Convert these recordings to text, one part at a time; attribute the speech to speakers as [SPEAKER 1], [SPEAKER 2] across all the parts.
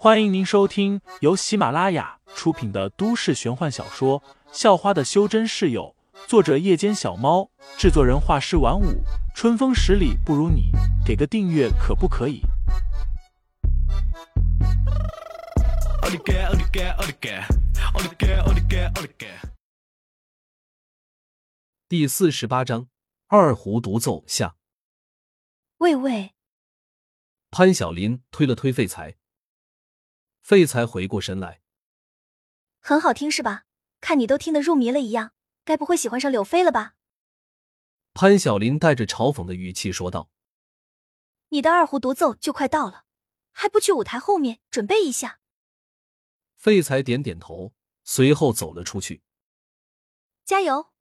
[SPEAKER 1] 欢迎您收听由喜马拉雅出品的都市玄幻小说《校花的修真室友》，作者：夜间小猫，制作人：画师晚舞，春风十里不如你，给个订阅可不可以？
[SPEAKER 2] 第四十八章二胡独奏下。
[SPEAKER 3] 喂喂，
[SPEAKER 2] 潘晓林推了推废材。废材回过神来，
[SPEAKER 3] 很好听是吧？看你都听得入迷了一样，该不会喜欢上柳飞了吧？
[SPEAKER 2] 潘晓林带着嘲讽的语气说道：“
[SPEAKER 3] 你的二胡独奏就快到了，还不去舞台后面准备一下？”
[SPEAKER 2] 废材点点头，随后走了出去。
[SPEAKER 3] 加油！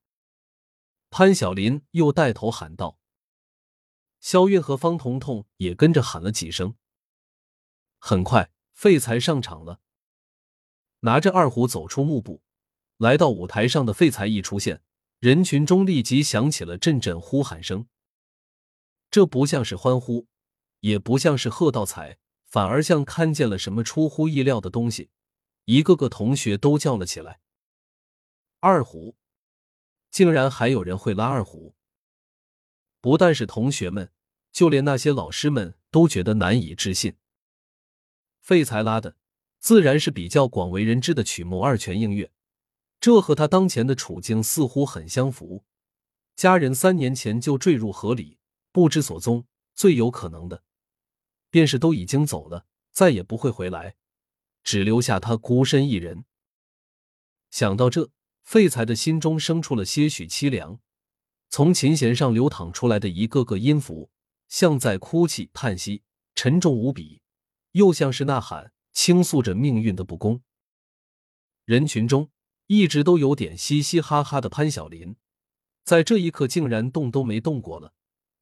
[SPEAKER 2] 潘晓林又带头喊道。肖韵和方彤彤也跟着喊了几声。很快。废材上场了，拿着二胡走出幕布，来到舞台上的废材一出现，人群中立即响起了阵阵呼喊声。这不像是欢呼，也不像是贺道彩，反而像看见了什么出乎意料的东西。一个个同学都叫了起来：“二胡！竟然还有人会拉二胡！”不但是同学们，就连那些老师们都觉得难以置信。废材拉的自然是比较广为人知的曲目《二泉映月》，这和他当前的处境似乎很相符。家人三年前就坠入河里，不知所踪，最有可能的便是都已经走了，再也不会回来，只留下他孤身一人。想到这，废材的心中生出了些许凄凉。从琴弦上流淌出来的一个个音符，像在哭泣、叹息，沉重无比。又像是呐喊，倾诉着命运的不公。人群中一直都有点嘻嘻哈哈的潘晓林，在这一刻竟然动都没动过了。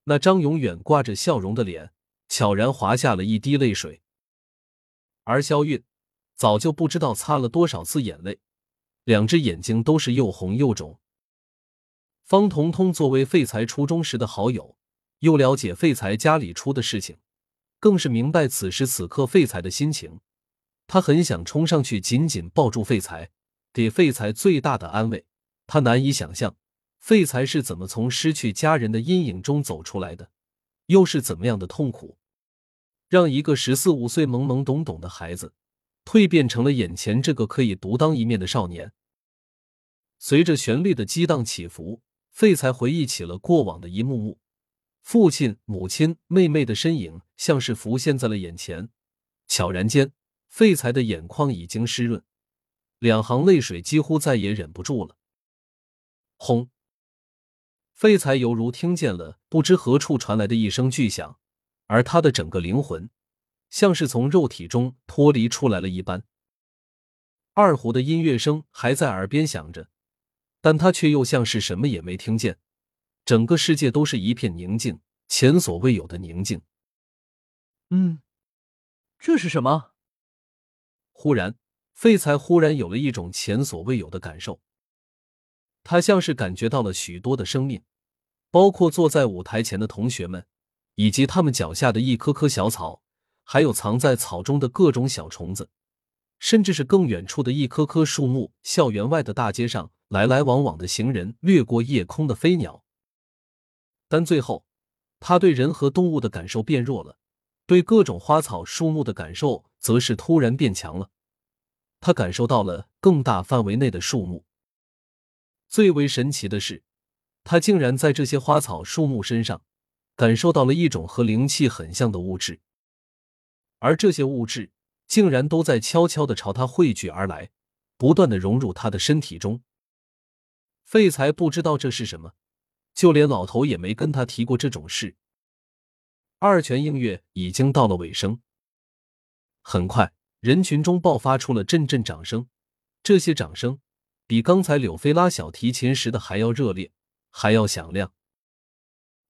[SPEAKER 2] 那张永远挂着笑容的脸，悄然滑下了一滴泪水。而肖韵早就不知道擦了多少次眼泪，两只眼睛都是又红又肿。方彤彤作为废材初中时的好友，又了解废材家里出的事情。更是明白此时此刻废材的心情，他很想冲上去紧紧抱住废材，给废材最大的安慰。他难以想象废材是怎么从失去家人的阴影中走出来的，又是怎么样的痛苦，让一个十四五岁懵懵懂懂的孩子蜕变成了眼前这个可以独当一面的少年。随着旋律的激荡起伏，废材回忆起了过往的一幕幕。父亲、母亲、妹妹的身影像是浮现在了眼前。悄然间，废材的眼眶已经湿润，两行泪水几乎再也忍不住了。轰！废材犹如听见了不知何处传来的一声巨响，而他的整个灵魂像是从肉体中脱离出来了一般。二胡的音乐声还在耳边响着，但他却又像是什么也没听见。整个世界都是一片宁静，前所未有的宁静。
[SPEAKER 4] 嗯，这是什么？
[SPEAKER 2] 忽然，废材忽然有了一种前所未有的感受。他像是感觉到了许多的生命，包括坐在舞台前的同学们，以及他们脚下的一棵棵小草，还有藏在草中的各种小虫子，甚至是更远处的一棵棵树木。校园外的大街上，来来往往的行人，掠过夜空的飞鸟。但最后，他对人和动物的感受变弱了，对各种花草树木的感受则是突然变强了。他感受到了更大范围内的树木。最为神奇的是，他竟然在这些花草树木身上感受到了一种和灵气很像的物质，而这些物质竟然都在悄悄的朝他汇聚而来，不断的融入他的身体中。废材不知道这是什么。就连老头也没跟他提过这种事。二泉映月已经到了尾声，很快人群中爆发出了阵阵掌声，这些掌声比刚才柳飞拉小提琴时的还要热烈，还要响亮。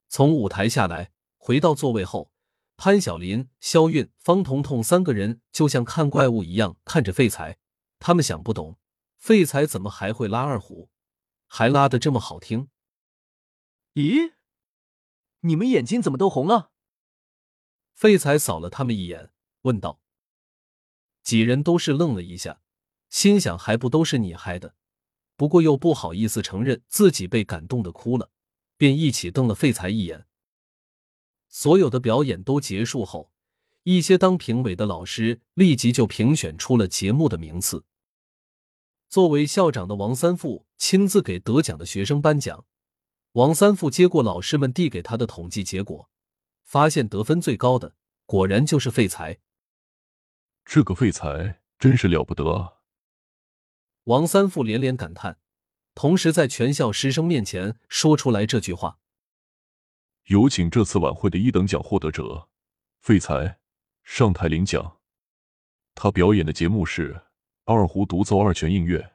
[SPEAKER 2] 从舞台下来，回到座位后，潘晓林、肖韵、方彤彤三个人就像看怪物一样看着废材，他们想不懂废材怎么还会拉二胡，还拉的这么好听。
[SPEAKER 4] 咦，你们眼睛怎么都红了？
[SPEAKER 2] 废材扫了他们一眼，问道：“几人都是愣了一下，心想还不都是你害的？不过又不好意思承认自己被感动的哭了，便一起瞪了废材一眼。所有的表演都结束后，一些当评委的老师立即就评选出了节目的名次。作为校长的王三富亲自给得奖的学生颁奖。王三富接过老师们递给他的统计结果，发现得分最高的果然就是废材。
[SPEAKER 5] 这个废材真是了不得啊！
[SPEAKER 2] 王三富连连感叹，同时在全校师生面前说出来这句话。
[SPEAKER 5] 有请这次晚会的一等奖获得者，废材上台领奖。他表演的节目是二胡独奏二泉映月。